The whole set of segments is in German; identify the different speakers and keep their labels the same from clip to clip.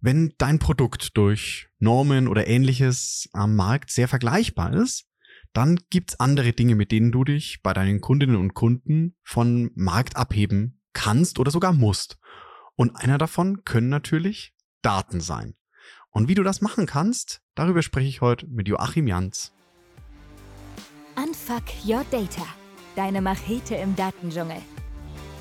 Speaker 1: Wenn dein Produkt durch Normen oder ähnliches am Markt sehr vergleichbar ist, dann gibt's andere Dinge, mit denen du dich bei deinen Kundinnen und Kunden von Markt abheben kannst oder sogar musst. Und einer davon können natürlich Daten sein. Und wie du das machen kannst, darüber spreche ich heute mit Joachim Jans.
Speaker 2: Unfuck Your Data, deine Machete im Datendschungel.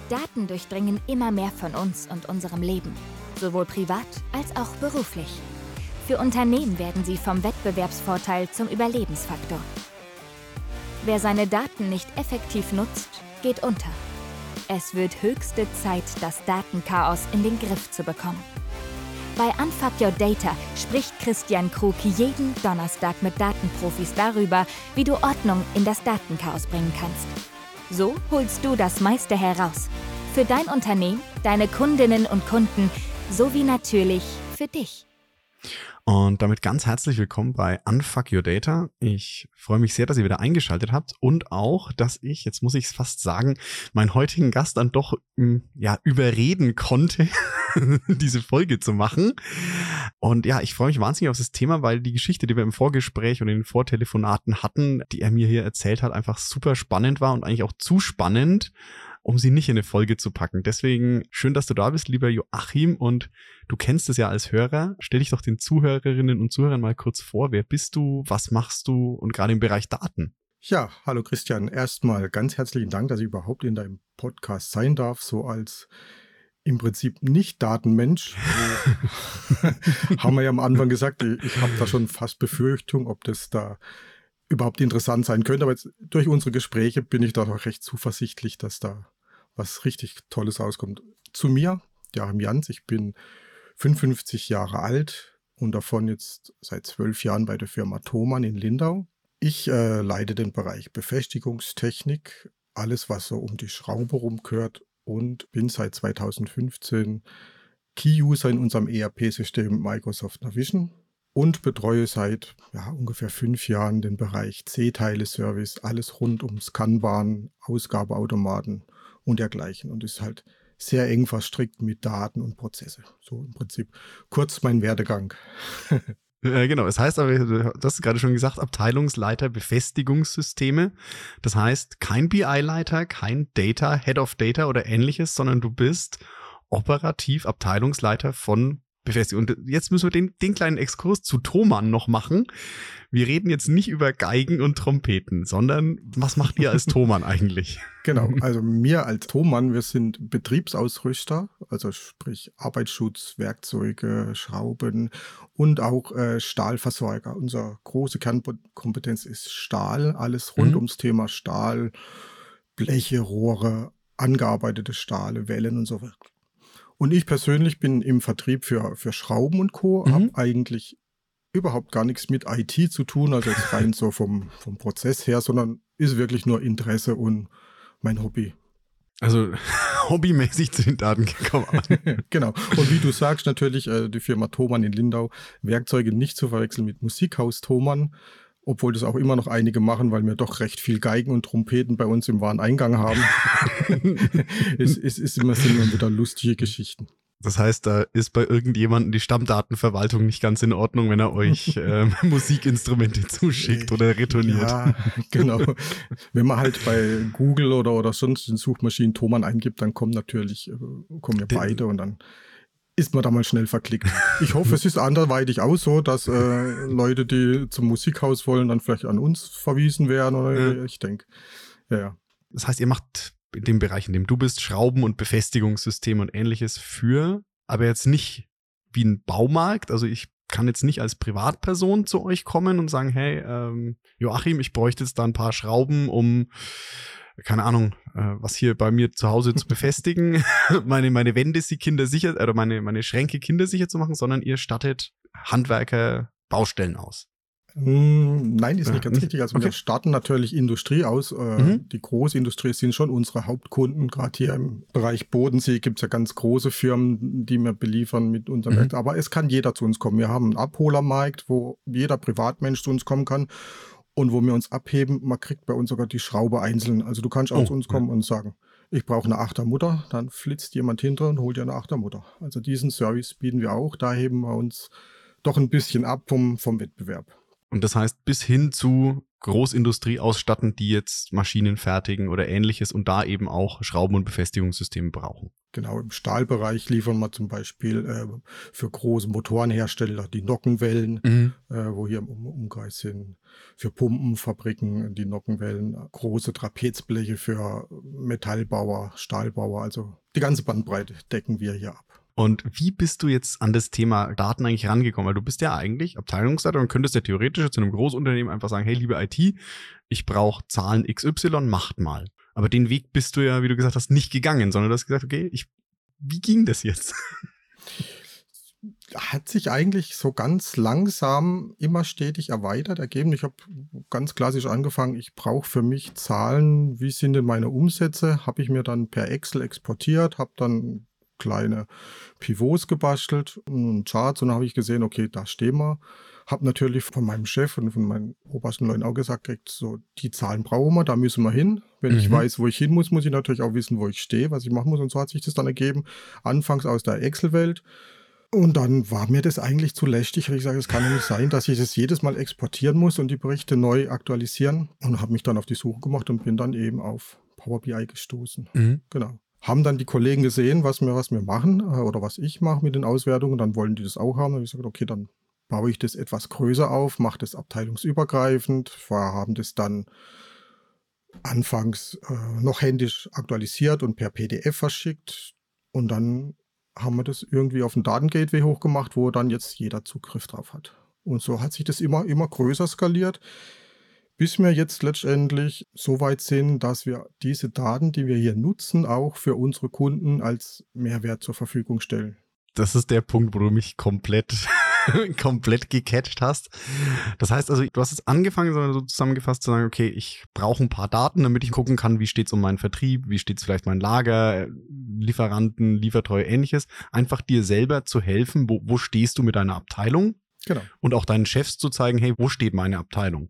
Speaker 2: Daten durchdringen immer mehr von uns und unserem Leben, sowohl privat als auch beruflich. Für Unternehmen werden sie vom Wettbewerbsvorteil zum Überlebensfaktor. Wer seine Daten nicht effektiv nutzt, geht unter. Es wird höchste Zeit, das Datenchaos in den Griff zu bekommen. Bei Unfuck Your Data spricht Christian Krug jeden Donnerstag mit Datenprofis darüber, wie du Ordnung in das Datenchaos bringen kannst. So holst du das meiste heraus. Für dein Unternehmen, deine Kundinnen und Kunden sowie natürlich für dich.
Speaker 1: Und damit ganz herzlich willkommen bei Unfuck Your Data. Ich freue mich sehr, dass ihr wieder eingeschaltet habt und auch, dass ich, jetzt muss ich es fast sagen, meinen heutigen Gast dann doch hm, ja überreden konnte, diese Folge zu machen. Und ja, ich freue mich wahnsinnig auf das Thema, weil die Geschichte, die wir im Vorgespräch und in den Vortelefonaten hatten, die er mir hier erzählt hat, einfach super spannend war und eigentlich auch zu spannend, um sie nicht in eine Folge zu packen. Deswegen schön, dass du da bist, lieber Joachim. Und du kennst es ja als Hörer. Stell dich doch den Zuhörerinnen und Zuhörern mal kurz vor. Wer bist du? Was machst du? Und gerade im Bereich Daten.
Speaker 3: Ja, hallo Christian. Erstmal ganz herzlichen Dank, dass ich überhaupt in deinem Podcast sein darf, so als im Prinzip nicht Datenmensch. haben wir ja am Anfang gesagt, ich habe da schon fast Befürchtung, ob das da überhaupt interessant sein könnte. Aber jetzt durch unsere Gespräche bin ich da doch recht zuversichtlich, dass da was richtig Tolles rauskommt. Zu mir, Joachim Jans, ich bin 55 Jahre alt und davon jetzt seit zwölf Jahren bei der Firma Thomann in Lindau. Ich äh, leite den Bereich Befestigungstechnik, alles was so um die Schraube rumgehört und bin seit 2015 Key-User in unserem ERP-System Microsoft Navision und betreue seit ja, ungefähr fünf Jahren den Bereich C-Teile-Service, alles rund ums Kanban, Ausgabeautomaten und dergleichen. Und ist halt sehr eng verstrickt mit Daten und Prozesse. So im Prinzip kurz mein Werdegang.
Speaker 1: Ja, genau. Es heißt aber, du hast gerade schon gesagt, Abteilungsleiter Befestigungssysteme. Das heißt, kein BI-Leiter, kein Data, Head of Data oder ähnliches, sondern du bist operativ Abteilungsleiter von befestigen. Und jetzt müssen wir den, den kleinen Exkurs zu Thomann noch machen. Wir reden jetzt nicht über Geigen und Trompeten, sondern was macht ihr als Thomann eigentlich?
Speaker 3: Genau, also mir als Thomann, wir sind Betriebsausrüster, also sprich Arbeitsschutz, Werkzeuge, Schrauben und auch äh, Stahlversorger. Unsere große Kernkompetenz ist Stahl, alles rund mhm. ums Thema Stahl, Bleche, Rohre, angearbeitete Stahle, Wellen und so weiter. Und ich persönlich bin im Vertrieb für, für Schrauben und Co. Mhm. Habe eigentlich überhaupt gar nichts mit IT zu tun, also jetzt rein so vom, vom Prozess her, sondern ist wirklich nur Interesse und mein Hobby.
Speaker 1: Also hobbymäßig zu den Daten gekommen.
Speaker 3: genau. Und wie du sagst, natürlich äh, die Firma Thomann in Lindau, Werkzeuge nicht zu verwechseln mit Musikhaus Thomann obwohl das auch immer noch einige machen, weil wir doch recht viel Geigen und Trompeten bei uns im Wareneingang haben. es, es ist immer, sind immer wieder lustige Geschichten.
Speaker 1: Das heißt, da ist bei irgendjemandem die Stammdatenverwaltung nicht ganz in Ordnung, wenn er euch äh, Musikinstrumente zuschickt oder retourniert. Ja,
Speaker 3: genau. Wenn man halt bei Google oder, oder sonst in Suchmaschinen Thomann eingibt, dann kommen natürlich, äh, kommen ja beide und dann ist man da mal schnell verklickt. Ich hoffe, es ist anderweitig auch so, dass äh, Leute, die zum Musikhaus wollen, dann vielleicht an uns verwiesen werden. Oder ja. ich denke, ja, ja.
Speaker 1: Das heißt, ihr macht in dem Bereich, in dem du bist, Schrauben- und Befestigungssysteme und ähnliches für, aber jetzt nicht wie ein Baumarkt. Also ich kann jetzt nicht als Privatperson zu euch kommen und sagen, hey, ähm, Joachim, ich bräuchte jetzt da ein paar Schrauben, um keine Ahnung, äh, was hier bei mir zu Hause zu befestigen, meine, meine Wände sie kindersicher, oder meine, meine Schränke kindersicher zu machen, sondern ihr stattet Handwerker Baustellen aus.
Speaker 3: Hm, nein, ist nicht ganz richtig. Also okay. wir starten natürlich Industrie aus. Äh, mhm. Die Großindustrie sind schon unsere Hauptkunden. Gerade hier im Bereich Bodensee gibt es ja ganz große Firmen, die wir beliefern mit unserem mhm. Aber es kann jeder zu uns kommen. Wir haben einen Abholermarkt, wo jeder Privatmensch zu uns kommen kann und wo wir uns abheben, man kriegt bei uns sogar die Schraube einzeln. Also du kannst auch oh, zu uns kommen ja. und sagen, ich brauche eine Achtermutter, dann flitzt jemand hinter und holt dir eine Achtermutter. Also diesen Service bieten wir auch. Da heben wir uns doch ein bisschen ab vom, vom Wettbewerb.
Speaker 1: Und das heißt, bis hin zu Großindustrie ausstatten, die jetzt Maschinen fertigen oder ähnliches und da eben auch Schrauben- und Befestigungssysteme brauchen.
Speaker 3: Genau, im Stahlbereich liefern wir zum Beispiel äh, für große Motorenhersteller die Nockenwellen, mhm. äh, wo hier im Umkreis sind. Für Pumpenfabriken die Nockenwellen, große Trapezbleche für Metallbauer, Stahlbauer, also die ganze Bandbreite decken wir hier ab.
Speaker 1: Und wie bist du jetzt an das Thema Daten eigentlich rangekommen? Weil du bist ja eigentlich Abteilungsleiter und könntest ja theoretisch zu einem Großunternehmen einfach sagen, hey, liebe IT, ich brauche Zahlen XY, macht mal. Aber den Weg bist du ja, wie du gesagt hast, nicht gegangen, sondern du hast gesagt, okay, ich, wie ging das jetzt?
Speaker 3: Hat sich eigentlich so ganz langsam immer stetig erweitert ergeben. Ich habe ganz klassisch angefangen, ich brauche für mich Zahlen, wie sind denn meine Umsätze, habe ich mir dann per Excel exportiert, habe dann kleine Pivots gebastelt und Charts und dann habe ich gesehen, okay, da stehen wir. Habe natürlich von meinem Chef und von meinen obersten Leuten auch gesagt, kriegt, so die Zahlen brauchen wir, da müssen wir hin. Wenn mhm. ich weiß, wo ich hin muss, muss ich natürlich auch wissen, wo ich stehe, was ich machen muss. Und so hat sich das dann ergeben. Anfangs aus der Excel-Welt. Und dann war mir das eigentlich zu lästig, weil ich sage, es kann ja nicht sein, dass ich das jedes Mal exportieren muss und die Berichte neu aktualisieren. Und habe mich dann auf die Suche gemacht und bin dann eben auf Power BI gestoßen. Mhm. Genau haben dann die Kollegen gesehen, was wir, was wir machen äh, oder was ich mache mit den Auswertungen. Dann wollen die das auch haben. Dann habe ich gesagt, okay, dann baue ich das etwas größer auf, mache das abteilungsübergreifend. Wir haben das dann anfangs äh, noch händisch aktualisiert und per PDF verschickt. Und dann haben wir das irgendwie auf den Datengateway hochgemacht, wo dann jetzt jeder Zugriff drauf hat. Und so hat sich das immer, immer größer skaliert bis wir jetzt letztendlich so weit sind, dass wir diese Daten, die wir hier nutzen, auch für unsere Kunden als Mehrwert zur Verfügung stellen.
Speaker 1: Das ist der Punkt, wo du mich komplett, komplett gecatcht hast. Das heißt also, du hast jetzt angefangen, sondern so zusammengefasst zu sagen, okay, ich brauche ein paar Daten, damit ich gucken kann, wie steht es um meinen Vertrieb, wie steht es vielleicht mein Lager, Lieferanten, Liefertreue, ähnliches. Einfach dir selber zu helfen, wo, wo stehst du mit deiner Abteilung?
Speaker 3: Genau.
Speaker 1: Und auch deinen Chefs zu zeigen, hey, wo steht meine Abteilung?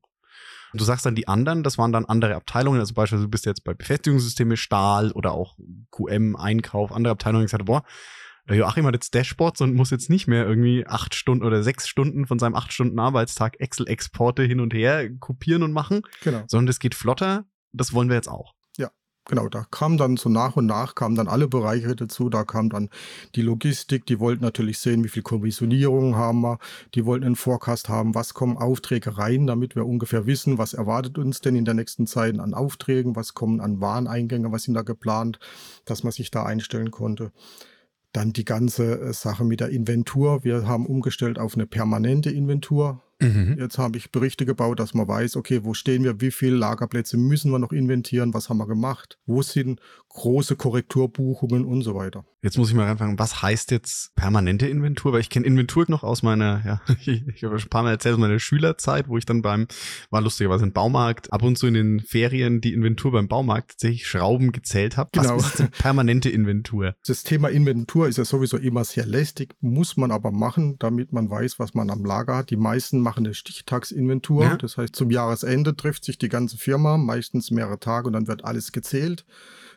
Speaker 1: Und du sagst dann die anderen, das waren dann andere Abteilungen, also beispielsweise du bist jetzt bei Befestigungssysteme, Stahl oder auch QM, Einkauf, andere Abteilungen, die gesagt boah, Joachim hat jetzt Dashboards und muss jetzt nicht mehr irgendwie acht Stunden oder sechs Stunden von seinem acht Stunden Arbeitstag Excel-Exporte hin und her kopieren und machen,
Speaker 3: genau.
Speaker 1: sondern das geht flotter. Das wollen wir jetzt auch
Speaker 3: genau, da kam dann so nach und nach kamen dann alle Bereiche dazu. Da kam dann die Logistik, die wollten natürlich sehen, wie viel Kommissionierung haben wir. Die wollten einen Forecast haben, was kommen Aufträge rein, damit wir ungefähr wissen, was erwartet uns denn in der nächsten Zeit an Aufträgen, was kommen an Wareneingänge, was sind da geplant, dass man sich da einstellen konnte. Dann die ganze äh, Sache mit der Inventur. Wir haben umgestellt auf eine permanente Inventur. Mhm. Jetzt habe ich Berichte gebaut, dass man weiß, okay, wo stehen wir, wie viele Lagerplätze müssen wir noch inventieren, was haben wir gemacht, wo sind große Korrekturbuchungen und so weiter.
Speaker 1: Jetzt muss ich mal anfangen, was heißt jetzt permanente Inventur? Weil ich kenne Inventur noch aus meiner, ja, ich, ich habe schon ein paar Mal erzählt, aus meiner Schülerzeit, wo ich dann beim, war lustigerweise im Baumarkt, ab und zu in den Ferien die Inventur beim Baumarkt tatsächlich Schrauben gezählt habe.
Speaker 3: Genau.
Speaker 1: Was ist permanente Inventur?
Speaker 3: Das Thema Inventur ist ja sowieso immer sehr lästig, muss man aber machen, damit man weiß, was man am Lager hat. Die meisten machen eine Stichtagsinventur. Ja. Das heißt, zum Jahresende trifft sich die ganze Firma, meistens mehrere Tage, und dann wird alles gezählt,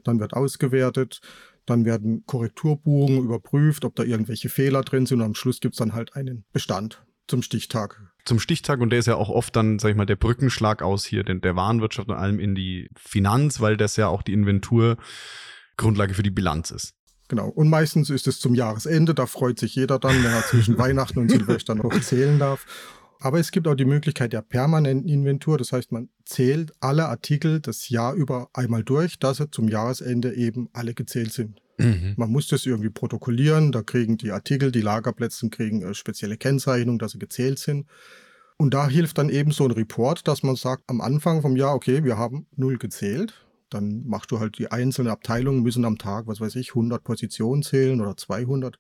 Speaker 3: dann wird ausgewertet, dann werden Korrekturbuchungen überprüft, ob da irgendwelche Fehler drin sind und am Schluss gibt es dann halt einen Bestand zum Stichtag.
Speaker 1: Zum Stichtag und der ist ja auch oft dann, sag ich mal, der Brückenschlag aus hier, denn der Warenwirtschaft und allem in die Finanz, weil das ja auch die Inventur Grundlage für die Bilanz ist.
Speaker 3: Genau. Und meistens ist es zum Jahresende, da freut sich jeder dann, wenn er zwischen Weihnachten und Silvester noch zählen darf. Aber es gibt auch die Möglichkeit der permanenten Inventur. Das heißt, man zählt alle Artikel das Jahr über einmal durch, dass sie zum Jahresende eben alle gezählt sind. Mhm. Man muss das irgendwie protokollieren. Da kriegen die Artikel, die Lagerplätze kriegen äh, spezielle Kennzeichnung, dass sie gezählt sind. Und da hilft dann eben so ein Report, dass man sagt am Anfang vom Jahr, okay, wir haben null gezählt. Dann machst du halt die einzelnen Abteilungen müssen am Tag, was weiß ich, 100 Positionen zählen oder 200.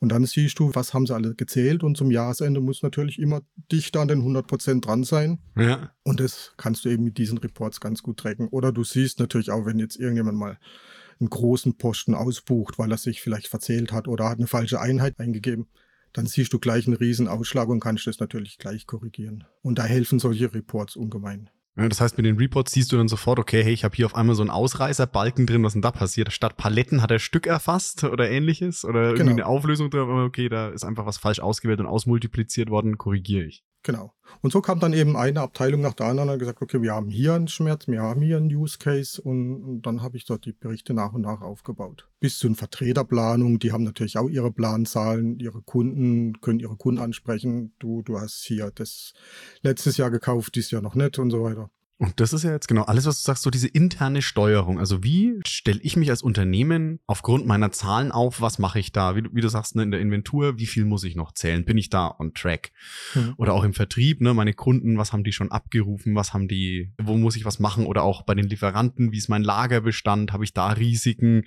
Speaker 3: Und dann siehst du, was haben sie alle gezählt und zum Jahresende muss natürlich immer dichter an den 100% dran sein.
Speaker 1: Ja.
Speaker 3: Und das kannst du eben mit diesen Reports ganz gut tracken. Oder du siehst natürlich auch, wenn jetzt irgendjemand mal einen großen Posten ausbucht, weil er sich vielleicht verzählt hat oder hat eine falsche Einheit eingegeben, dann siehst du gleich einen riesen Ausschlag und kannst das natürlich gleich korrigieren. Und da helfen solche Reports ungemein.
Speaker 1: Ja, das heißt, mit den Reports siehst du dann sofort, okay, hey, ich habe hier auf einmal so einen Ausreißerbalken drin, was denn da passiert? Statt Paletten hat er Stück erfasst oder ähnliches oder genau. irgendwie eine Auflösung drin, okay, da ist einfach was falsch ausgewählt und ausmultipliziert worden, korrigiere ich.
Speaker 3: Genau. Und so kam dann eben eine Abteilung nach der anderen und gesagt, okay, wir haben hier einen Schmerz, wir haben hier einen Use Case und, und dann habe ich dort die Berichte nach und nach aufgebaut. Bis zu einer Vertreterplanung, die haben natürlich auch ihre Planzahlen, ihre Kunden, können ihre Kunden ansprechen. Du, du hast hier das letztes Jahr gekauft, dieses Jahr noch nicht und so weiter.
Speaker 1: Und das ist ja jetzt genau alles, was du sagst, so diese interne Steuerung. Also wie stelle ich mich als Unternehmen aufgrund meiner Zahlen auf? Was mache ich da? Wie du, wie du sagst, ne, in der Inventur, wie viel muss ich noch zählen? Bin ich da on track? Mhm. Oder auch im Vertrieb, ne, meine Kunden, was haben die schon abgerufen? Was haben die, wo muss ich was machen? Oder auch bei den Lieferanten, wie ist mein Lagerbestand? Habe ich da Risiken?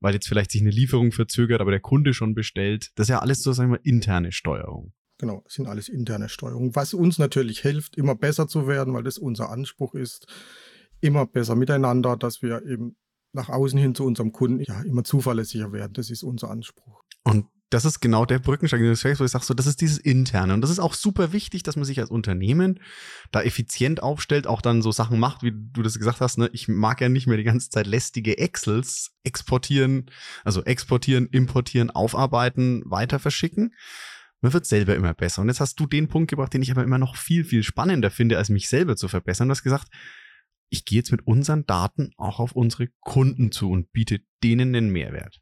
Speaker 1: Weil jetzt vielleicht sich eine Lieferung verzögert, aber der Kunde schon bestellt. Das ist ja alles so, sagen wir, interne Steuerung.
Speaker 3: Genau, sind alles interne Steuerungen, was uns natürlich hilft, immer besser zu werden, weil das unser Anspruch ist, immer besser miteinander, dass wir eben nach außen hin zu unserem Kunden ja immer zuverlässiger werden. Das ist unser Anspruch.
Speaker 1: Und das ist genau der sagst, wo ich sage, so, das ist dieses Interne. Und das ist auch super wichtig, dass man sich als Unternehmen da effizient aufstellt, auch dann so Sachen macht, wie du das gesagt hast. Ne? Ich mag ja nicht mehr die ganze Zeit lästige Excels exportieren, also exportieren, importieren, aufarbeiten, weiter verschicken, man wird selber immer besser. Und jetzt hast du den Punkt gebracht, den ich aber immer noch viel, viel spannender finde, als mich selber zu verbessern. Du hast gesagt, ich gehe jetzt mit unseren Daten auch auf unsere Kunden zu und biete denen einen Mehrwert.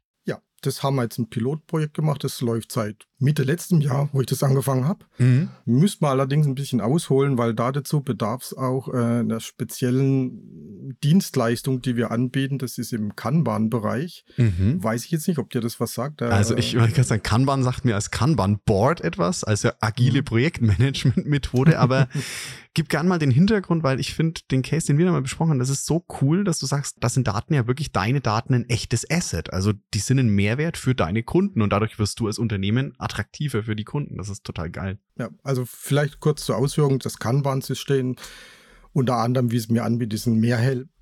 Speaker 3: Das haben wir jetzt ein Pilotprojekt gemacht. Das läuft seit Mitte letztem Jahr, wo ich das angefangen habe. Mhm. Müsste man allerdings ein bisschen ausholen, weil da dazu bedarf es auch äh, einer speziellen Dienstleistung, die wir anbieten. Das ist im Kanban-Bereich. Mhm. Weiß ich jetzt nicht, ob dir das was sagt.
Speaker 1: also ich äh, kann sagen, Kanban sagt mir als Kanban-Board etwas, als agile mhm. Projektmanagement-Methode, aber gib gern mal den Hintergrund, weil ich finde den Case, den wir da mal besprochen haben, das ist so cool, dass du sagst, das sind Daten ja wirklich deine Daten ein echtes Asset. Also die sind ein Mehrwert für deine Kunden und dadurch wirst du als Unternehmen attraktiver für die Kunden. Das ist total geil.
Speaker 3: Ja, also vielleicht kurz zur Ausführung, das Kanban-System unter anderem, wie es mir anbietet, ist ein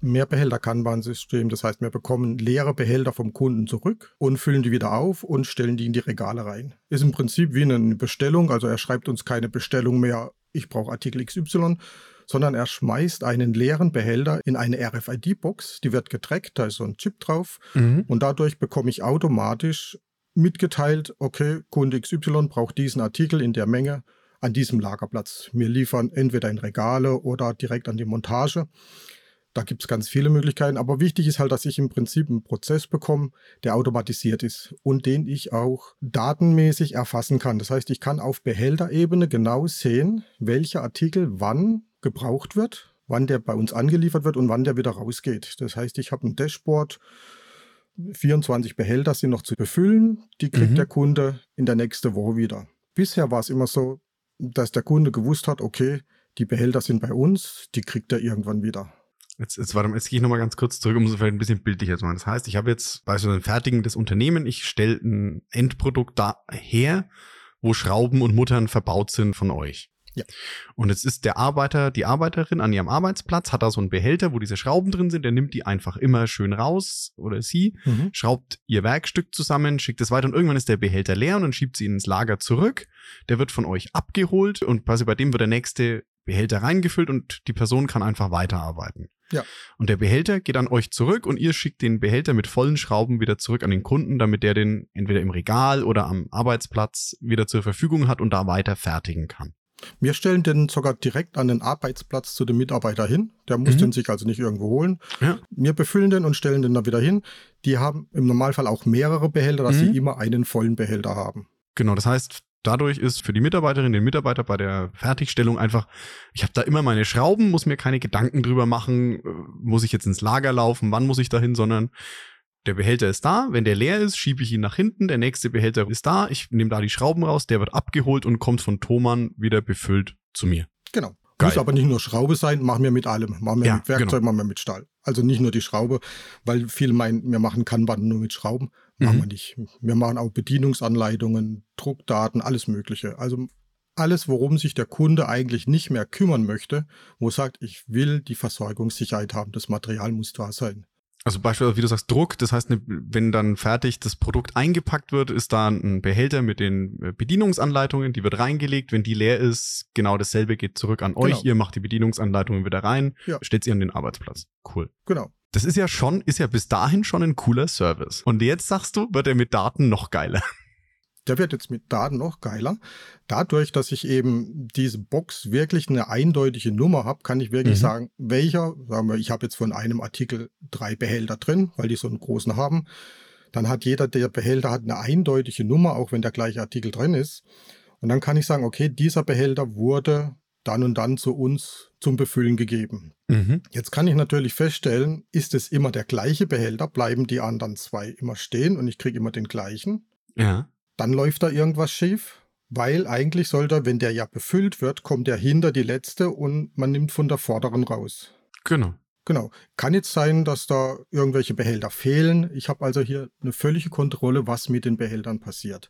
Speaker 3: Mehrbehälter-Kanban-System. Das heißt, wir bekommen leere Behälter vom Kunden zurück und füllen die wieder auf und stellen die in die Regale rein. Ist im Prinzip wie eine Bestellung. Also er schreibt uns keine Bestellung mehr, ich brauche Artikel XY, sondern er schmeißt einen leeren Behälter in eine RFID-Box. Die wird getrackt, da ist so ein Chip drauf. Mhm. Und dadurch bekomme ich automatisch mitgeteilt, okay, Kunde XY braucht diesen Artikel in der Menge an diesem Lagerplatz. Wir liefern entweder in Regale oder direkt an die Montage. Da gibt es ganz viele Möglichkeiten, aber wichtig ist halt, dass ich im Prinzip einen Prozess bekomme, der automatisiert ist und den ich auch datenmäßig erfassen kann. Das heißt, ich kann auf Behälterebene genau sehen, welcher Artikel wann gebraucht wird, wann der bei uns angeliefert wird und wann der wieder rausgeht. Das heißt, ich habe ein Dashboard, 24 Behälter sind noch zu befüllen. Die kriegt mhm. der Kunde in der nächsten Woche wieder. Bisher war es immer so, dass der Kunde gewusst hat, okay, die Behälter sind bei uns, die kriegt er irgendwann wieder.
Speaker 1: Jetzt, jetzt, warte, jetzt gehe ich nochmal ganz kurz zurück, um es vielleicht ein bisschen bildlicher zu machen. Das heißt, ich habe jetzt bei so einem fertigendes Unternehmen, ich stelle ein Endprodukt da her, wo Schrauben und Muttern verbaut sind von euch. Ja. Und jetzt ist der Arbeiter, die Arbeiterin an ihrem Arbeitsplatz, hat da so einen Behälter, wo diese Schrauben drin sind, der nimmt die einfach immer schön raus oder sie, mhm. schraubt ihr Werkstück zusammen, schickt es weiter und irgendwann ist der Behälter leer und dann schiebt sie ihn ins Lager zurück. Der wird von euch abgeholt und quasi bei dem wird der nächste Behälter reingefüllt und die Person kann einfach weiterarbeiten. Ja. Und der Behälter geht an euch zurück und ihr schickt den Behälter mit vollen Schrauben wieder zurück an den Kunden, damit der den entweder im Regal oder am Arbeitsplatz wieder zur Verfügung hat und da weiter fertigen kann.
Speaker 3: Wir stellen den sogar direkt an den Arbeitsplatz zu dem Mitarbeiter hin. Der muss mhm. den sich also nicht irgendwo holen. Ja. Wir befüllen den und stellen den da wieder hin. Die haben im Normalfall auch mehrere Behälter, dass mhm. sie immer einen vollen Behälter haben.
Speaker 1: Genau, das heißt, dadurch ist für die Mitarbeiterin, den Mitarbeiter bei der Fertigstellung einfach, ich habe da immer meine Schrauben, muss mir keine Gedanken drüber machen, äh, muss ich jetzt ins Lager laufen, wann muss ich dahin, sondern der Behälter ist da, wenn der leer ist, schiebe ich ihn nach hinten, der nächste Behälter ist da, ich nehme da die Schrauben raus, der wird abgeholt und kommt von Thomann wieder befüllt zu mir.
Speaker 3: Genau. Geil. Muss aber nicht nur Schraube sein, machen wir mit allem. Machen wir ja, mit Werkzeug, genau. machen wir mit Stahl. Also nicht nur die Schraube, weil viele meinen, wir machen Kanban nur mit Schrauben. Machen mhm. wir nicht. Wir machen auch Bedienungsanleitungen, Druckdaten, alles Mögliche. Also alles, worum sich der Kunde eigentlich nicht mehr kümmern möchte, wo sagt, ich will die Versorgungssicherheit haben, das Material muss da sein.
Speaker 1: Also beispielsweise, wie du sagst, Druck, das heißt, ne, wenn dann fertig das Produkt eingepackt wird, ist da ein Behälter mit den äh, Bedienungsanleitungen, die wird reingelegt. Wenn die leer ist, genau dasselbe geht zurück an euch.
Speaker 3: Genau.
Speaker 1: Ihr macht die Bedienungsanleitungen wieder rein,
Speaker 3: Ja.
Speaker 1: stellt sie an den Arbeitsplatz. Cool.
Speaker 3: Genau.
Speaker 1: Das ist ja schon, ist ja bis dahin schon ein cooler Service. Und jetzt sagst du, wird er mit Daten noch geiler.
Speaker 3: Der wird jetzt mit Daten noch geiler. Dadurch, dass ich eben diese Box wirklich eine eindeutige Nummer habe, kann ich wirklich
Speaker 1: Mhm.
Speaker 3: sagen, welcher, sagen wir, ich habe jetzt von einem Artikel drei Behälter drin, weil die so einen großen haben. Dann hat jeder der Behälter hat eine eindeutige Nummer, auch wenn der gleiche Artikel drin ist. Und dann kann ich sagen, okay, dieser Behälter wurde dann und dann zu uns zum Befüllen gegeben.
Speaker 1: Mhm.
Speaker 3: Jetzt kann ich natürlich feststellen, ist es immer der gleiche Behälter, bleiben die anderen zwei immer stehen und ich kriege immer den gleichen.
Speaker 1: Ja.
Speaker 3: Dann läuft da irgendwas schief, weil eigentlich sollte, wenn der ja befüllt wird, kommt der hinter die letzte und man nimmt von der vorderen raus.
Speaker 1: Genau.
Speaker 3: Genau. Kann jetzt sein, dass da irgendwelche Behälter fehlen. Ich habe also hier eine völlige Kontrolle, was mit den Behältern passiert.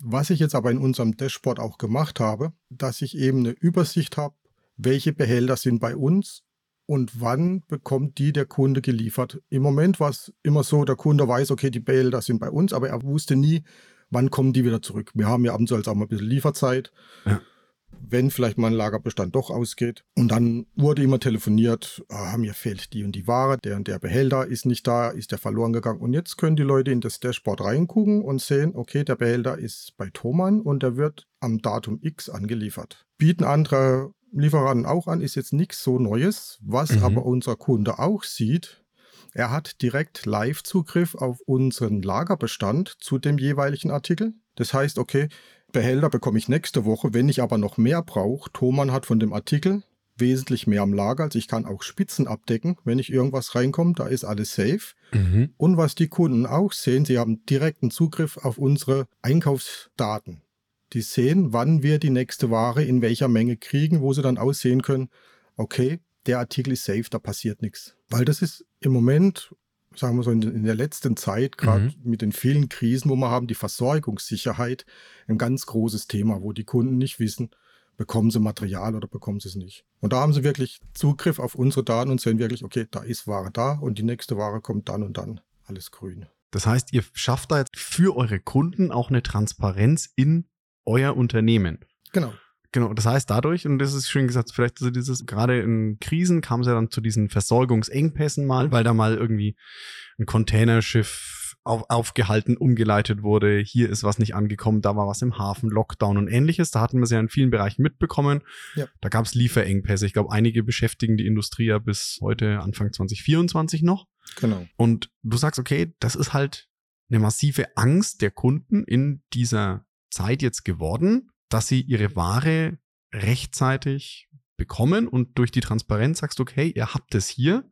Speaker 3: Was ich jetzt aber in unserem Dashboard auch gemacht habe, dass ich eben eine Übersicht habe, welche Behälter sind bei uns und wann bekommt die der Kunde geliefert. Im Moment war es immer so, der Kunde weiß, okay, die Behälter sind bei uns, aber er wusste nie, wann kommen die wieder zurück. Wir haben ja ab und zu auch mal ein bisschen Lieferzeit.
Speaker 1: Ja.
Speaker 3: Wenn vielleicht mal ein Lagerbestand doch ausgeht. Und dann wurde immer telefoniert, ah, mir fehlt die und die Ware, der und der Behälter ist nicht da, ist der verloren gegangen. Und jetzt können die Leute in das Dashboard reingucken und sehen, okay, der Behälter ist bei Thomann und der wird am Datum X angeliefert. Bieten andere Lieferanten auch an, ist jetzt nichts so Neues. Was
Speaker 1: Mhm.
Speaker 3: aber unser Kunde auch sieht, er hat direkt Live-Zugriff auf unseren Lagerbestand zu dem jeweiligen Artikel. Das heißt, okay, Behälter bekomme ich nächste Woche. Wenn ich aber noch mehr brauche, Thomann hat von dem Artikel wesentlich mehr am Lager. Also ich kann auch Spitzen abdecken, wenn ich irgendwas reinkomme. Da ist alles safe.
Speaker 1: Mhm.
Speaker 3: Und was die Kunden auch sehen, sie haben direkten Zugriff auf unsere Einkaufsdaten. Die sehen, wann wir die nächste Ware in welcher Menge kriegen, wo sie dann aussehen können, okay, der Artikel ist safe, da passiert nichts. Weil das ist im Moment, sagen wir so, in, in der letzten Zeit, gerade
Speaker 1: Mhm.
Speaker 3: mit den vielen Krisen, wo wir haben, die Versorgungssicherheit, ein ganz großes Thema, wo die Kunden nicht wissen, bekommen sie Material oder bekommen sie es nicht. Und da haben sie wirklich Zugriff auf unsere Daten und sehen wirklich, okay, da ist Ware da und die nächste Ware kommt dann und dann. Alles grün.
Speaker 1: Das heißt, ihr schafft da jetzt für eure Kunden auch eine Transparenz in euer Unternehmen.
Speaker 3: Genau.
Speaker 1: Genau, das heißt dadurch, und das ist schön gesagt, vielleicht so dieses, gerade in Krisen kam es ja dann zu diesen Versorgungsengpässen mal, weil da mal irgendwie ein Containerschiff auf, aufgehalten, umgeleitet wurde, hier ist was nicht angekommen, da war was im Hafen, Lockdown und ähnliches. Da hatten wir es ja in vielen Bereichen mitbekommen.
Speaker 3: Ja.
Speaker 1: Da gab es Lieferengpässe. Ich glaube, einige beschäftigen die Industrie ja bis heute, Anfang 2024 noch.
Speaker 3: Genau.
Speaker 1: Und du sagst, okay, das ist halt eine massive Angst der Kunden in dieser Zeit jetzt geworden, dass sie ihre Ware rechtzeitig bekommen und durch die Transparenz sagst du, okay, ihr habt es hier,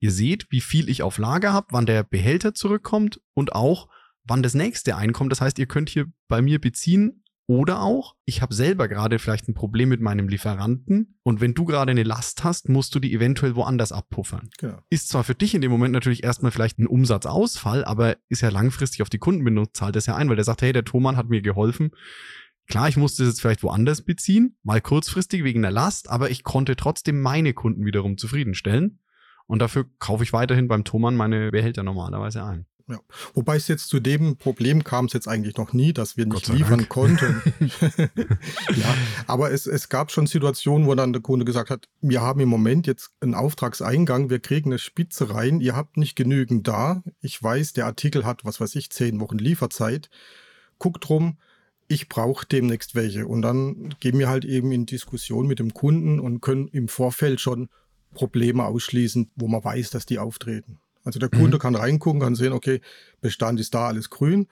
Speaker 1: ihr seht, wie viel ich auf Lager habe, wann der Behälter zurückkommt und auch, wann das nächste einkommt. Das heißt, ihr könnt hier bei mir beziehen oder auch, ich habe selber gerade vielleicht ein Problem mit meinem Lieferanten und wenn du gerade eine Last hast, musst du die eventuell woanders abpuffern
Speaker 3: genau.
Speaker 1: ist zwar für dich in dem Moment natürlich erstmal vielleicht ein Umsatzausfall, aber ist ja langfristig auf die Kundenbindung, zahlt das ja ein, weil der sagt, hey, der Thomann hat mir geholfen. Klar, ich musste es jetzt vielleicht woanders beziehen, mal kurzfristig wegen der Last, aber ich konnte trotzdem meine Kunden wiederum zufriedenstellen. Und dafür kaufe ich weiterhin beim Thomann meine Behälter normalerweise ein.
Speaker 3: Ja. Wobei es jetzt zu dem Problem kam es jetzt eigentlich noch nie, dass wir nicht liefern
Speaker 1: Dank.
Speaker 3: konnten. ja, aber es, es gab schon Situationen, wo dann der Kunde gesagt hat, wir haben im Moment jetzt einen Auftragseingang, wir kriegen eine Spitze rein, ihr habt nicht genügend da. Ich weiß, der Artikel hat, was weiß ich, zehn Wochen Lieferzeit. Guckt drum, ich brauche demnächst welche. Und dann gehen wir halt eben in Diskussion mit dem Kunden und können im Vorfeld schon Probleme ausschließen, wo man weiß, dass die auftreten. Also der Kunde
Speaker 1: Mhm.
Speaker 3: kann reingucken, kann sehen, okay, Bestand ist da, alles grün.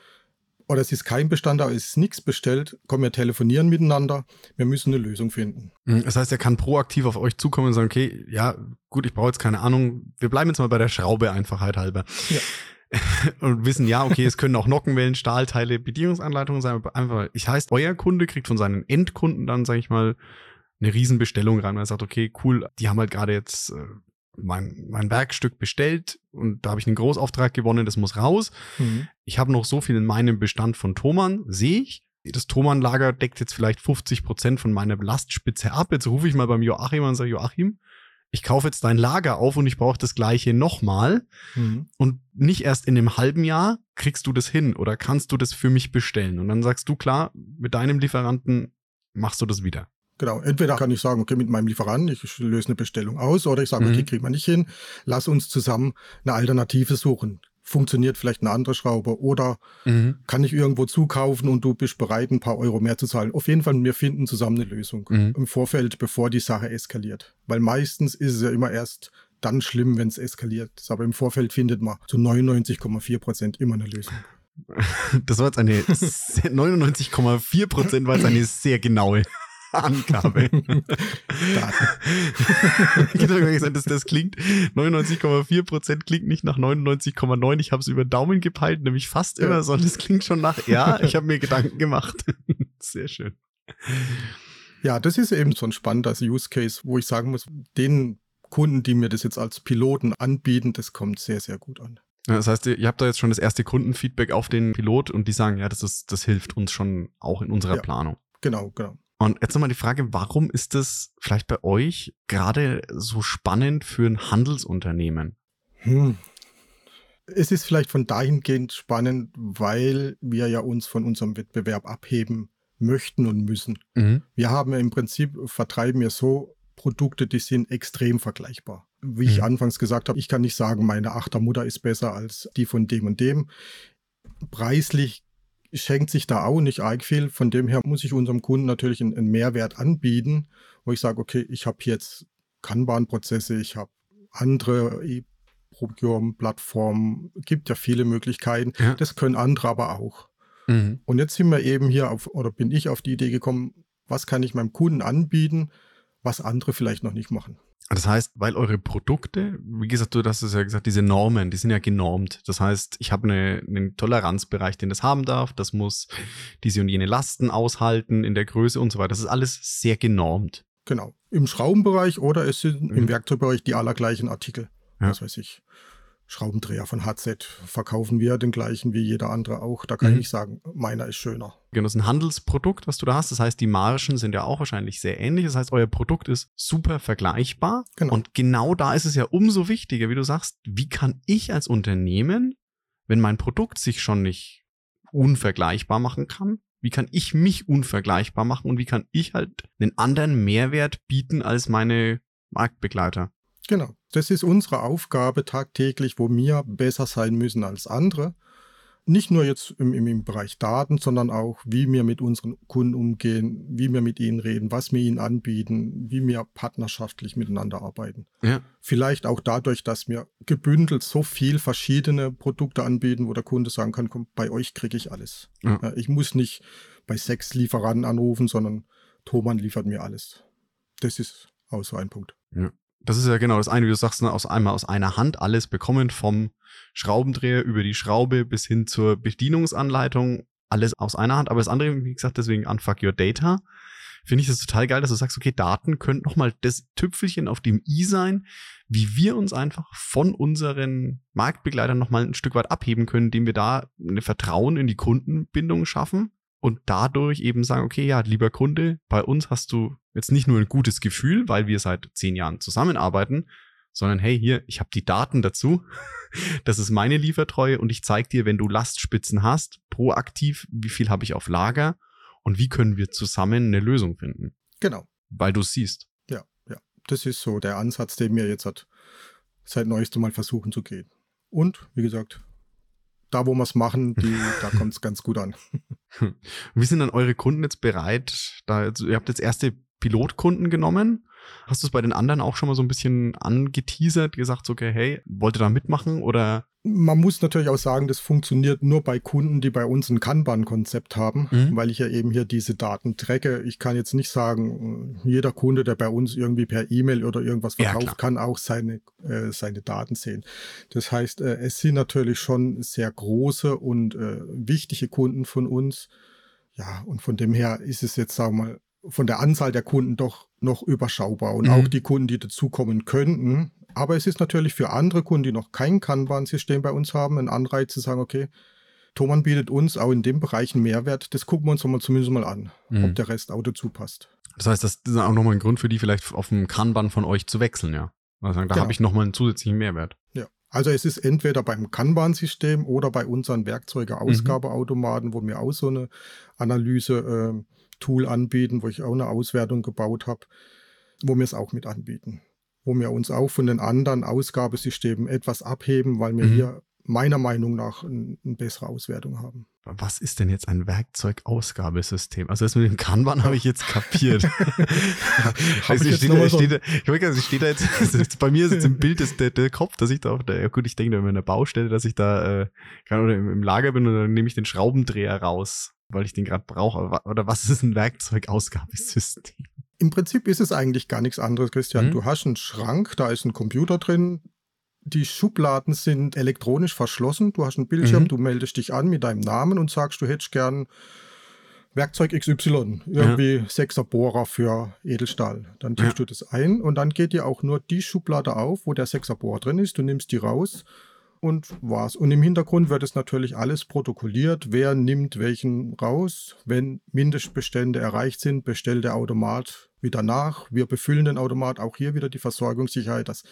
Speaker 3: Oder es ist kein Bestand da, es ist nichts bestellt. Komm, wir telefonieren miteinander. Wir müssen eine Lösung finden.
Speaker 1: Mhm, Das heißt, er kann proaktiv auf euch zukommen und sagen, okay, ja, gut, ich brauche jetzt keine Ahnung, wir bleiben jetzt mal bei der Schraube Einfachheit halber.
Speaker 3: Ja.
Speaker 1: Und wissen, ja, okay, es können auch Nockenwellen, Stahlteile, Bedienungsanleitungen sein, aber einfach, ich heißt, euer Kunde kriegt von seinen Endkunden dann, sage ich mal, eine Riesenbestellung rein, weil er sagt, okay, cool, die haben halt gerade jetzt äh, mein, mein Werkstück bestellt und da habe ich einen Großauftrag gewonnen, das muss raus. Ich habe noch so viel in meinem Bestand von Thomann, sehe ich. Das Thomann-Lager deckt jetzt vielleicht 50 Prozent von meiner Lastspitze ab. Jetzt rufe ich mal beim Joachim an und sage, Joachim, ich kaufe jetzt dein Lager auf und ich brauche das gleiche nochmal. Mhm. Und nicht erst in einem halben Jahr kriegst du das hin oder kannst du das für mich bestellen. Und dann sagst du, klar, mit deinem Lieferanten machst du das wieder.
Speaker 3: Genau, entweder kann ich sagen, okay, mit meinem Lieferanten, ich löse eine Bestellung aus, oder ich sage, okay, mhm. kriegen wir nicht hin, lass uns zusammen eine Alternative suchen funktioniert vielleicht eine andere Schraube oder mhm. kann ich irgendwo zukaufen und du bist bereit, ein paar Euro mehr zu zahlen. Auf jeden Fall, wir finden zusammen eine Lösung mhm. im Vorfeld, bevor die Sache eskaliert. Weil meistens ist es ja immer erst dann schlimm, wenn es eskaliert. Aber im Vorfeld findet man zu 99,4 Prozent immer eine Lösung.
Speaker 1: Das war jetzt eine 99,4 Prozent, war jetzt eine sehr genaue Angabe. das, das klingt 99,4 Prozent klingt nicht nach 99,9. Ich habe es über Daumen gepeilt, nämlich fast immer, sondern es klingt schon nach ja. Ich habe mir Gedanken gemacht. Sehr schön.
Speaker 3: Ja, das ist eben so ein spannender Use Case, wo ich sagen muss, den Kunden, die mir das jetzt als Piloten anbieten, das kommt sehr, sehr gut an.
Speaker 1: das heißt, ihr habt da jetzt schon das erste Kundenfeedback auf den Pilot und die sagen, ja, das ist, das hilft uns schon auch in unserer ja, Planung.
Speaker 3: Genau, genau.
Speaker 1: Und jetzt nochmal die Frage, warum ist das vielleicht bei euch gerade so spannend für ein Handelsunternehmen? Hm.
Speaker 3: Es ist vielleicht von dahingehend spannend, weil wir ja uns von unserem Wettbewerb abheben möchten und müssen. Mhm. Wir haben ja im Prinzip, vertreiben ja so Produkte, die sind extrem vergleichbar. Wie mhm. ich anfangs gesagt habe, ich kann nicht sagen, meine Achtermutter ist besser als die von dem und dem. Preislich schenkt sich da auch nicht arg viel. Von dem her muss ich unserem Kunden natürlich einen, einen Mehrwert anbieten, wo ich sage, okay, ich habe jetzt Kanban-Prozesse, ich habe andere E-Procurement-Plattformen, gibt ja viele Möglichkeiten. Ja. Das können andere aber auch. Mhm. Und jetzt sind wir eben hier auf, oder bin ich auf die Idee gekommen, was kann ich meinem Kunden anbieten, was andere vielleicht noch nicht machen.
Speaker 1: Das heißt, weil eure Produkte, wie gesagt, du hast es ja gesagt, diese Normen, die sind ja genormt. Das heißt, ich habe eine, einen Toleranzbereich, den das haben darf. Das muss diese und jene Lasten aushalten in der Größe und so weiter. Das ist alles sehr genormt.
Speaker 3: Genau. Im Schraubenbereich oder es sind mhm. im Werkzeugbereich die allergleichen Artikel. Ja. Was weiß ich. Schraubendreher von HZ verkaufen wir den gleichen wie jeder andere auch. Da kann mhm. ich sagen, meiner ist schöner.
Speaker 1: Genau, das ist ein Handelsprodukt, was du da hast. Das heißt, die Margen sind ja auch wahrscheinlich sehr ähnlich. Das heißt, euer Produkt ist super vergleichbar. Genau. Und genau da ist es ja umso wichtiger, wie du sagst, wie kann ich als Unternehmen, wenn mein Produkt sich schon nicht unvergleichbar machen kann, wie kann ich mich unvergleichbar machen und wie kann ich halt einen anderen Mehrwert bieten als meine Marktbegleiter?
Speaker 3: Genau. Das ist unsere Aufgabe tagtäglich, wo wir besser sein müssen als andere. Nicht nur jetzt im, im, Bereich Daten, sondern auch, wie wir mit unseren Kunden umgehen, wie wir mit ihnen reden, was wir ihnen anbieten, wie wir partnerschaftlich miteinander arbeiten. Ja. Vielleicht auch dadurch, dass wir gebündelt so viel verschiedene Produkte anbieten, wo der Kunde sagen kann, komm, bei euch kriege ich alles. Ja. Ich muss nicht bei sechs Lieferanten anrufen, sondern Thomann liefert mir alles. Das ist auch so ein Punkt.
Speaker 1: Ja. Das ist ja genau das eine, wie du sagst, ne, aus einmal aus einer Hand alles bekommen, vom Schraubendreher über die Schraube bis hin zur Bedienungsanleitung, alles aus einer Hand. Aber das andere, wie gesagt, deswegen Unfuck Your Data, finde ich das total geil, dass du sagst, okay, Daten können nochmal das Tüpfelchen auf dem i sein, wie wir uns einfach von unseren Marktbegleitern nochmal ein Stück weit abheben können, indem wir da eine Vertrauen in die Kundenbindung schaffen und dadurch eben sagen, okay, ja, lieber Kunde, bei uns hast du jetzt nicht nur ein gutes Gefühl, weil wir seit zehn Jahren zusammenarbeiten, sondern hey, hier, ich habe die Daten dazu. Das ist meine Liefertreue und ich zeige dir, wenn du Lastspitzen hast, proaktiv, wie viel habe ich auf Lager und wie können wir zusammen eine Lösung finden.
Speaker 3: Genau.
Speaker 1: Weil du es siehst.
Speaker 3: Ja, ja. Das ist so der Ansatz, den wir jetzt hat, seit neuestem mal versuchen zu gehen. Und, wie gesagt, da, wo wir es machen, die, da kommt es ganz gut an.
Speaker 1: Wie sind dann eure Kunden jetzt bereit? Da, ihr habt jetzt erste Pilotkunden genommen. Hast du es bei den anderen auch schon mal so ein bisschen angeteasert, gesagt, so, okay, hey, wollt ihr da mitmachen oder?
Speaker 3: Man muss natürlich auch sagen, das funktioniert nur bei Kunden, die bei uns ein Kanban-Konzept haben, mhm. weil ich ja eben hier diese Daten trecke. Ich kann jetzt nicht sagen, jeder Kunde, der bei uns irgendwie per E-Mail oder irgendwas verkauft, ja, kann auch seine, äh, seine Daten sehen. Das heißt, äh, es sind natürlich schon sehr große und äh, wichtige Kunden von uns. Ja, und von dem her ist es jetzt, sagen wir mal, von der Anzahl der Kunden doch noch überschaubar und mhm. auch die Kunden, die dazukommen könnten. Aber es ist natürlich für andere Kunden, die noch kein Kanban-System bei uns haben, ein Anreiz zu sagen, okay, Thomann bietet uns auch in dem Bereich einen Mehrwert. Das gucken wir uns mal zumindest mal an, mhm. ob der Rest auch dazu passt.
Speaker 1: Das heißt, das ist auch nochmal ein Grund für die, vielleicht auf dem Kanban von euch zu wechseln, ja? Also da
Speaker 3: Genau.
Speaker 1: habe ich nochmal einen zusätzlichen Mehrwert.
Speaker 3: Ja. Also es ist entweder beim Kanban-System oder bei unseren Werkzeuge-Ausgabeautomaten, wo wir auch so eine Analyse-Tool anbieten, wo ich auch eine Auswertung gebaut habe, wo wir es auch mit anbieten. Wo wir uns auch von den anderen Ausgabesystemen etwas abheben, weil wir
Speaker 1: Mhm.
Speaker 3: hier meiner Meinung nach ein- eine bessere Auswertung haben.
Speaker 1: Was ist denn jetzt ein Werkzeugausgabesystem? Also das mit dem Kanban habe ich jetzt kapiert. Also
Speaker 3: ich
Speaker 1: steht, da,
Speaker 3: so-
Speaker 1: steht, da, ich steht da jetzt, jetzt bei mir ist jetzt im Bild ist der, der Kopf, dass ich da auf der, ja gut, ich denke, wenn wir in der Baustelle, dass ich da äh, kann oder im, im Lager bin und dann nehme ich den Schraubendreher raus, weil ich den gerade brauche. Oder was ist ein Werkzeugausgabesystem?
Speaker 3: Im Prinzip ist es eigentlich gar nichts anderes, Christian.
Speaker 1: Mhm.
Speaker 3: Du hast einen Schrank, da ist ein Computer drin. Die Schubladen sind elektronisch verschlossen. Du hast einen Bildschirm,
Speaker 1: Mhm.
Speaker 3: du meldest dich an mit deinem Namen und sagst, du hättest gern Werkzeug XY, irgendwie Sechser Bohrer für Edelstahl. Dann tippst du das ein und dann geht dir auch nur die Schublade auf, wo der Sechser Bohrer drin ist. Du nimmst die raus und war's. Und im Hintergrund wird es natürlich alles protokolliert. Wer nimmt welchen raus? Wenn Mindestbestände erreicht sind, bestellt der Automat wieder nach. Wir befüllen den Automat auch hier wieder die Versorgungssicherheit, dass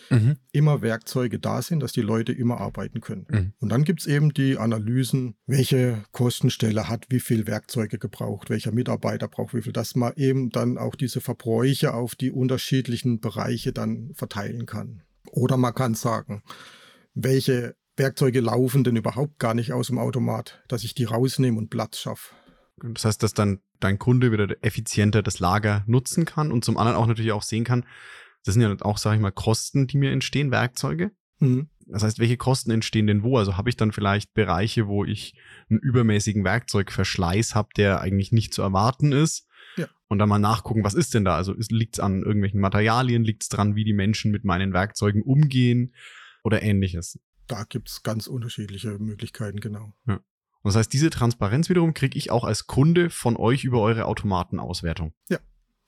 Speaker 3: immer Werkzeuge da sind, dass die Leute immer arbeiten können.
Speaker 1: Mhm.
Speaker 3: Und dann gibt's eben die Analysen, welche Kostenstelle hat wie viel Werkzeuge gebraucht, welcher Mitarbeiter braucht wie viel, dass man eben dann auch diese Verbräuche auf die unterschiedlichen Bereiche dann verteilen kann. Oder man kann sagen, welche Werkzeuge laufen denn überhaupt gar nicht aus dem Automat, dass ich die rausnehme und Platz schaffe.
Speaker 1: Das heißt, dass dann dein Kunde wieder effizienter das Lager nutzen kann und zum anderen auch natürlich auch sehen kann, das sind ja auch, sage ich mal, Kosten, die mir entstehen, Werkzeuge.
Speaker 3: Mhm.
Speaker 1: Das heißt, welche Kosten entstehen denn wo? Also habe ich dann vielleicht Bereiche, wo ich einen übermäßigen Werkzeugverschleiß habe, der eigentlich nicht zu erwarten ist.
Speaker 3: Ja.
Speaker 1: Und dann mal nachgucken, was ist denn da? Also liegt es an irgendwelchen Materialien, liegt es dran, wie die Menschen mit meinen Werkzeugen umgehen oder ähnliches.
Speaker 3: Da gibt's ganz unterschiedliche Möglichkeiten, genau.
Speaker 1: Und das heißt, diese Transparenz wiederum kriege ich auch als Kunde von euch über eure Automatenauswertung.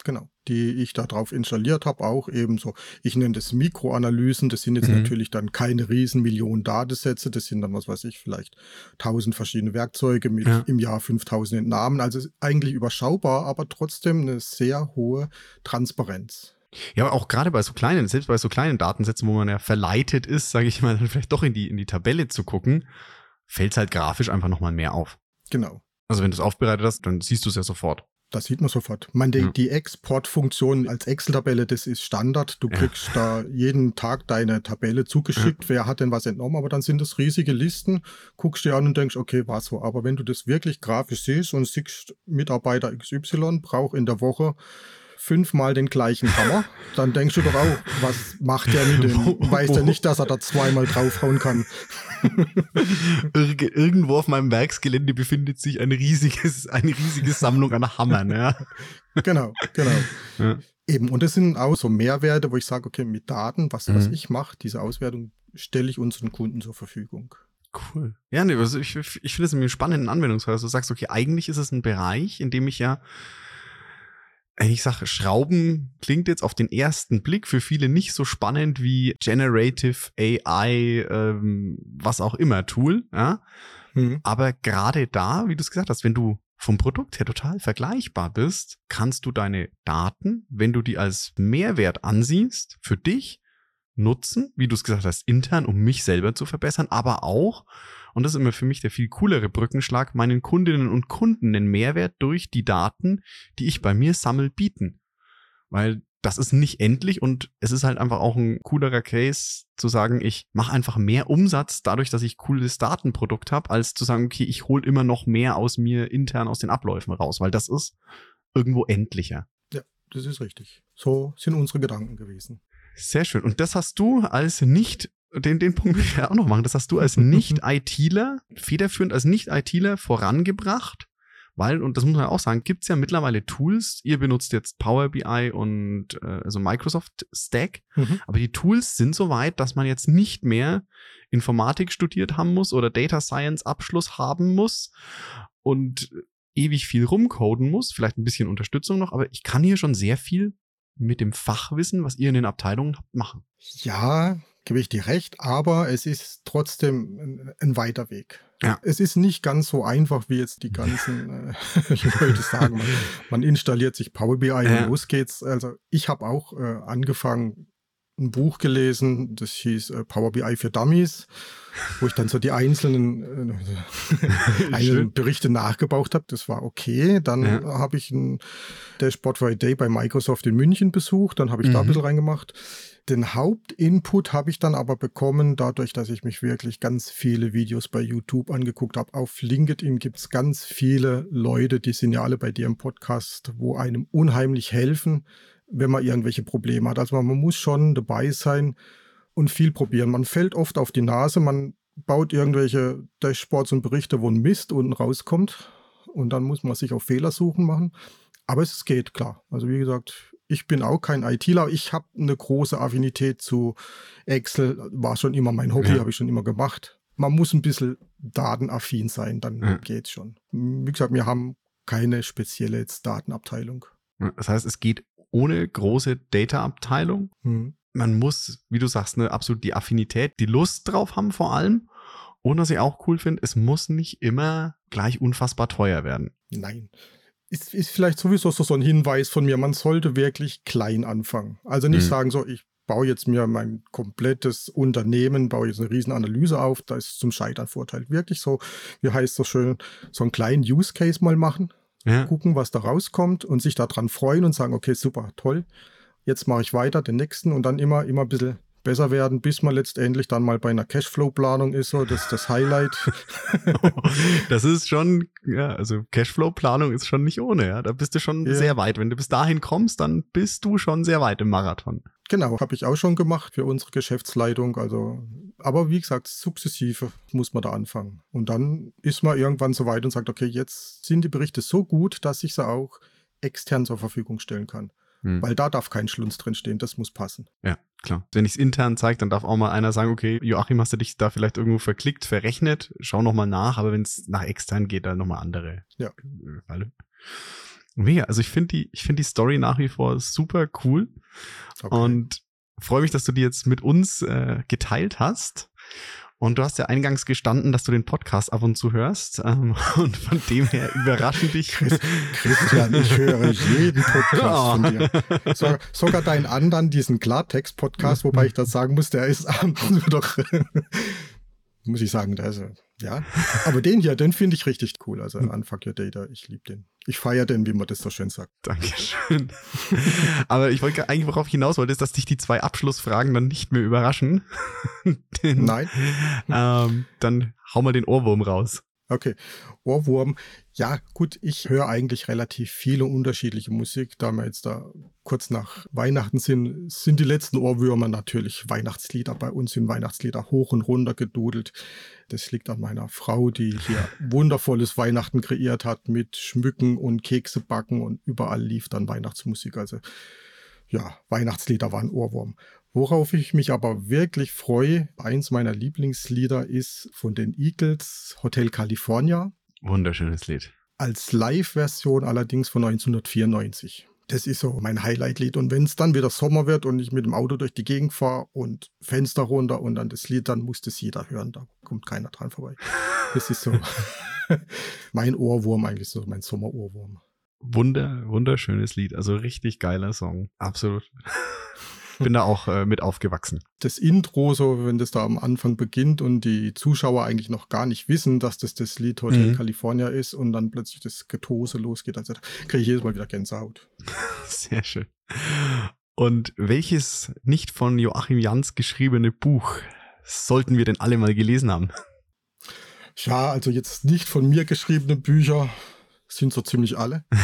Speaker 3: Genau, die ich da drauf installiert habe, auch ebenso. Ich nenne das Mikroanalysen. Das sind jetzt
Speaker 1: Mhm.
Speaker 3: natürlich dann keine riesen Millionen Datensätze. Das sind dann, was weiß ich, vielleicht 1000 verschiedene Werkzeuge mit
Speaker 1: Ja.
Speaker 3: im Jahr 5000 Entnahmen. Also eigentlich überschaubar, aber trotzdem eine sehr hohe Transparenz.
Speaker 1: Ja, aber auch gerade bei so kleinen, selbst bei so kleinen Datensätzen, wo man ja verleitet ist, sage ich mal, dann vielleicht doch in die, in die Tabelle zu gucken, fällt es halt grafisch einfach nochmal mehr auf.
Speaker 3: Genau.
Speaker 1: Also wenn du es aufbereitet hast, dann siehst du es ja sofort.
Speaker 3: Das sieht man sofort. Man, die,
Speaker 1: Ja.
Speaker 3: die Exportfunktion als Excel-Tabelle, das ist Standard. Du
Speaker 1: Ja.
Speaker 3: kriegst da jeden Tag deine Tabelle zugeschickt. Wer hat denn was entnommen? Aber dann sind das riesige Listen. Guckst dir an und denkst, okay, war so. Aber wenn du das wirklich grafisch siehst und siehst, Mitarbeiter XY braucht in der Woche fünfmal den gleichen Hammer, dann denkst du doch auch, was macht der mit dem? Weiß der nicht, dass er da zweimal draufhauen kann?
Speaker 1: Irg irgendwo auf meinem Werksgelände befindet sich ein riesiges, eine riesige Sammlung an Hammern. Ja.
Speaker 3: genau, genau.
Speaker 1: Ja.
Speaker 3: Eben, und das sind auch so Mehrwerte, wo ich sage, okay, mit Daten, was, was
Speaker 1: Mhm.
Speaker 3: ich mache, diese Auswertung stelle ich unseren Kunden zur Verfügung.
Speaker 1: Cool. Ja, nee, also ich, ich finde es einen spannenden Anwendungsfall. Also du sagst, okay, eigentlich ist es ein Bereich, in dem ich ja, ich sage, Schrauben klingt jetzt auf den ersten Blick für viele nicht so spannend wie Generative AI, ähm, was auch immer Tool, ja.
Speaker 3: Mhm.
Speaker 1: Aber gerade da, wie du es gesagt hast, wenn du vom Produkt her total vergleichbar bist, kannst du deine Daten, wenn du die als Mehrwert ansiehst, für dich nutzen, wie du es gesagt hast, intern, um mich selber zu verbessern, aber auch, und das ist immer für mich der viel coolere Brückenschlag, meinen Kundinnen und Kunden den Mehrwert durch die Daten, die ich bei mir sammel, bieten. Weil das ist nicht endlich und es ist halt einfach auch ein coolerer Case zu sagen, ich mache einfach mehr Umsatz dadurch, dass ich cooles Datenprodukt habe, als zu sagen, okay, ich hole immer noch mehr aus mir intern aus den Abläufen raus, weil das ist irgendwo endlicher.
Speaker 3: Das ist richtig. So sind unsere Gedanken gewesen.
Speaker 1: Sehr schön. Und das hast du als nicht, den, den Punkt will ich ja auch noch machen, das hast du als Nicht-ITler, federführend als Nicht-ITler vorangebracht, weil, und das muss man auch sagen, gibt's ja mittlerweile Tools, ihr benutzt jetzt Power BI und äh, also Microsoft Stack,
Speaker 3: Mhm.
Speaker 1: aber die Tools sind so weit, dass man jetzt nicht mehr Informatik studiert haben muss oder Data Science Abschluss haben muss und ewig viel rumcoden muss, vielleicht ein bisschen Unterstützung noch, aber ich kann hier schon sehr viel mit dem Fachwissen, was ihr in den Abteilungen habt, machen.
Speaker 3: Ja, gebe ich dir recht, aber es ist trotzdem ein, weiter Weg.
Speaker 1: Ja.
Speaker 3: Es ist nicht ganz so einfach, wie jetzt die ganzen äh, Leute sagen. Man, man installiert sich Power BI
Speaker 1: Ja.
Speaker 3: und los geht's. Also ich habe auch äh, angefangen ein Buch gelesen, das hieß äh, Power BI für Dummies, wo ich dann so die einzelnen, äh, einzelnen Berichte nachgebaut habe. Das war okay. Dann ja. habe ich ein Dashboard for a Day bei Microsoft in München besucht. Dann habe ich mhm. da ein mhm. bisschen reingemacht. Den Hauptinput habe ich dann aber bekommen, dadurch, dass ich mich wirklich ganz viele Videos bei YouTube angeguckt habe. Auf LinkedIn gibt es ganz viele Leute, die sind ja alle bei dir im Podcast, wo einem unheimlich helfen, wenn man irgendwelche Probleme hat. Also man muss schon dabei sein und viel probieren. Man fällt oft auf die Nase, man baut irgendwelche Dashboards und Berichte, wo ein Mist unten rauskommt und dann muss man sich auf Fehlersuchen machen. Aber es geht, klar. Also wie gesagt, ich bin auch kein ITler. Ich habe eine große Affinität zu Excel. War schon immer mein Hobby, ja. habe ich schon immer gemacht. Man muss ein bisschen datenaffin sein, dann ja. geht's schon. Wie gesagt, wir haben keine spezielle Datenabteilung.
Speaker 1: Das heißt, es geht ohne große Data-Abteilung. Hm. Man muss, wie du sagst, ne, absolut die Affinität, die Lust drauf haben vor allem. Und was ich auch cool finde, es muss nicht immer gleich unfassbar teuer werden.
Speaker 3: Nein. Ist, ist vielleicht sowieso so, ein Hinweis von mir, man sollte wirklich klein anfangen. Also nicht hm. sagen, so, ich baue jetzt mir mein komplettes Unternehmen, baue jetzt eine riesen Analyse auf, da ist zum Scheitern Vorteil. Wirklich so, wie heißt das schön, so einen kleinen Use Case mal machen ja. gucken, was da rauskommt und sich daran freuen und sagen, okay, super, toll, jetzt mache ich weiter, den nächsten und dann immer, immer ein bisschen besser werden, bis man letztendlich dann mal bei einer Cashflow-Planung ist, so das das Highlight.
Speaker 1: das ist schon, ja, also Cashflow-Planung ist schon nicht ohne, ja. Da bist du schon ja. sehr weit. Wenn du bis dahin kommst, dann bist du schon sehr weit im Marathon.
Speaker 3: Genau, habe ich auch schon gemacht für unsere Geschäftsleitung. Also, aber wie gesagt, sukzessive muss man da anfangen. Und dann ist man irgendwann so weit und sagt, okay, jetzt sind die Berichte so gut, dass ich sie auch extern zur Verfügung stellen kann. Hm. Weil da darf kein Schlunz drin stehen, das muss passen.
Speaker 1: Ja, klar. Wenn ich es intern zeige, dann darf auch mal einer sagen, okay, Joachim, hast du dich da vielleicht irgendwo verklickt, verrechnet, schau nochmal nach, aber wenn es nach extern geht, dann nochmal andere
Speaker 3: ja.
Speaker 1: Falle. Mega, also ich finde die, ich finde die Story nach wie vor super cool okay. und freue mich, dass du die jetzt mit uns äh, geteilt hast. Und du hast ja eingangs gestanden, dass du den Podcast ab und zu hörst. Ähm, und von dem her überraschen dich.
Speaker 3: Christian, ich höre jeden Podcast von dir. So, sogar deinen anderen, diesen Klartext-Podcast, wobei ich das sagen muss, der ist abends doch, muss ich sagen, der ist, ja. Aber den hier, den finde ich richtig cool. Also Unfuck Your Data, ich liebe den. Ich feiere den, wie man das so schön sagt.
Speaker 1: Dankeschön. Aber ich wollte eigentlich, worauf ich hinaus wollte, ist, dass dich die zwei Abschlussfragen dann nicht mehr überraschen.
Speaker 3: den, Nein.
Speaker 1: Ähm, dann hau mal den Ohrwurm raus.
Speaker 3: Okay, Ohrwurm. Ja, gut, ich höre eigentlich relativ viele unterschiedliche Musik. Da wir jetzt da kurz nach Weihnachten sind, sind die letzten Ohrwürmer natürlich Weihnachtslieder. Bei uns sind Weihnachtslieder hoch und runter gedudelt. Das liegt an meiner Frau, die hier wundervolles Weihnachten kreiert hat mit Schmücken und Kekse backen und überall lief dann Weihnachtsmusik. Also ja, Weihnachtslieder waren Ohrwurm. Worauf ich mich aber wirklich freue, eins meiner Lieblingslieder ist von den Eagles Hotel California.
Speaker 1: Wunderschönes Lied.
Speaker 3: Als Live-Version allerdings von 1994. Das ist so mein Highlight-Lied. Und wenn es dann wieder Sommer wird und ich mit dem Auto durch die Gegend fahre und Fenster runter und dann das Lied, dann muss das jeder hören. Da kommt keiner dran vorbei. Das ist so mein Ohrwurm, eigentlich so mein Sommerohrwurm.
Speaker 1: Wunder, wunderschönes Lied. Also richtig geiler Song. Absolut bin da auch äh, mit aufgewachsen.
Speaker 3: Das Intro, so wenn das da am Anfang beginnt und die Zuschauer eigentlich noch gar nicht wissen, dass das das Lied Hotel mhm. California ist und dann plötzlich das Getose losgeht, also kriege ich jedes Mal wieder Gänsehaut.
Speaker 1: Sehr schön. Und welches nicht von Joachim Jans geschriebene Buch sollten wir denn alle mal gelesen haben?
Speaker 3: Ja, also jetzt nicht von mir geschriebene Bücher sind so ziemlich alle.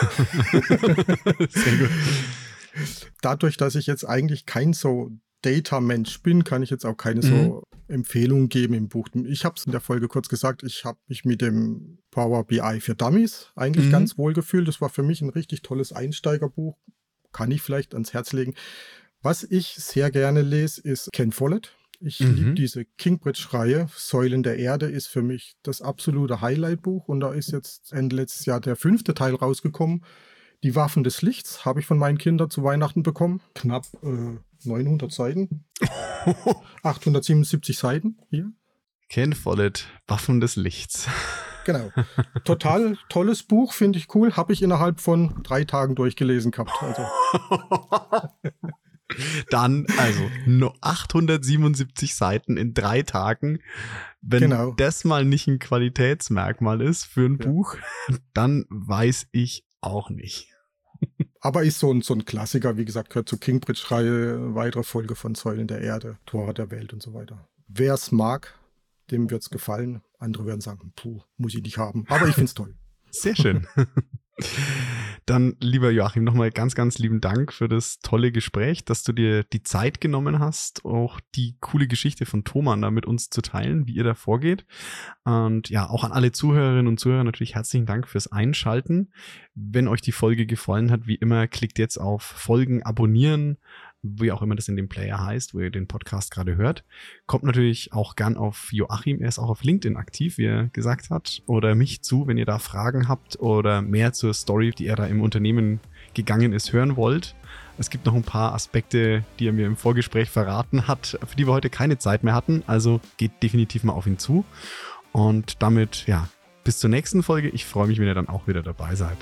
Speaker 3: Sehr gut dadurch, dass ich jetzt eigentlich kein so Data-Mensch bin, kann ich jetzt auch keine mhm. so Empfehlungen geben im Buch. Ich habe es in der Folge kurz gesagt, ich habe mich mit dem Power BI für Dummies eigentlich mhm. ganz wohl gefühlt. Das war für mich ein richtig tolles Einsteigerbuch. Kann ich vielleicht ans Herz legen. Was ich sehr gerne lese, ist Ken Follett. Ich mhm. liebe diese Kingbridge-Reihe. Säulen der Erde ist für mich das absolute Highlight-Buch. Und da ist jetzt Ende letztes Jahr der fünfte Teil rausgekommen. Die Waffen des Lichts habe ich von meinen Kindern zu Weihnachten bekommen. Knapp äh, 900 Seiten. 877 Seiten hier.
Speaker 1: Ken Follett, Waffen des Lichts.
Speaker 3: Genau. Total tolles Buch, finde ich cool. Habe ich innerhalb von drei Tagen durchgelesen gehabt. Also.
Speaker 1: Dann, also, nur 877 Seiten in drei Tagen. Wenn genau. das mal nicht ein Qualitätsmerkmal ist für ein ja. Buch, dann weiß ich auch nicht.
Speaker 3: Aber ist so ein, so ein Klassiker, wie gesagt, gehört zur Kingbridge-Reihe, weitere Folge von Säulen der Erde, Tore der Welt und so weiter. Wer es mag, dem wird es gefallen. Andere werden sagen, puh, muss ich nicht haben. Aber ich finde es toll.
Speaker 1: Sehr schön. Dann, lieber Joachim, nochmal ganz, ganz lieben Dank für das tolle Gespräch, dass du dir die Zeit genommen hast, auch die coole Geschichte von Thoman da mit uns zu teilen, wie ihr da vorgeht. Und ja, auch an alle Zuhörerinnen und Zuhörer natürlich herzlichen Dank fürs Einschalten. Wenn euch die Folge gefallen hat, wie immer, klickt jetzt auf Folgen, abonnieren, wie auch immer das in dem Player heißt, wo ihr den Podcast gerade hört. Kommt natürlich auch gern auf Joachim, er ist auch auf LinkedIn aktiv, wie er gesagt hat, oder mich zu, wenn ihr da Fragen habt oder mehr zur Story, die er da im Unternehmen gegangen ist, hören wollt. Es gibt noch ein paar Aspekte, die er mir im Vorgespräch verraten hat, für die wir heute keine Zeit mehr hatten. Also geht definitiv mal auf ihn zu. Und damit, ja, bis zur nächsten Folge. Ich freue mich, wenn ihr dann auch wieder dabei seid.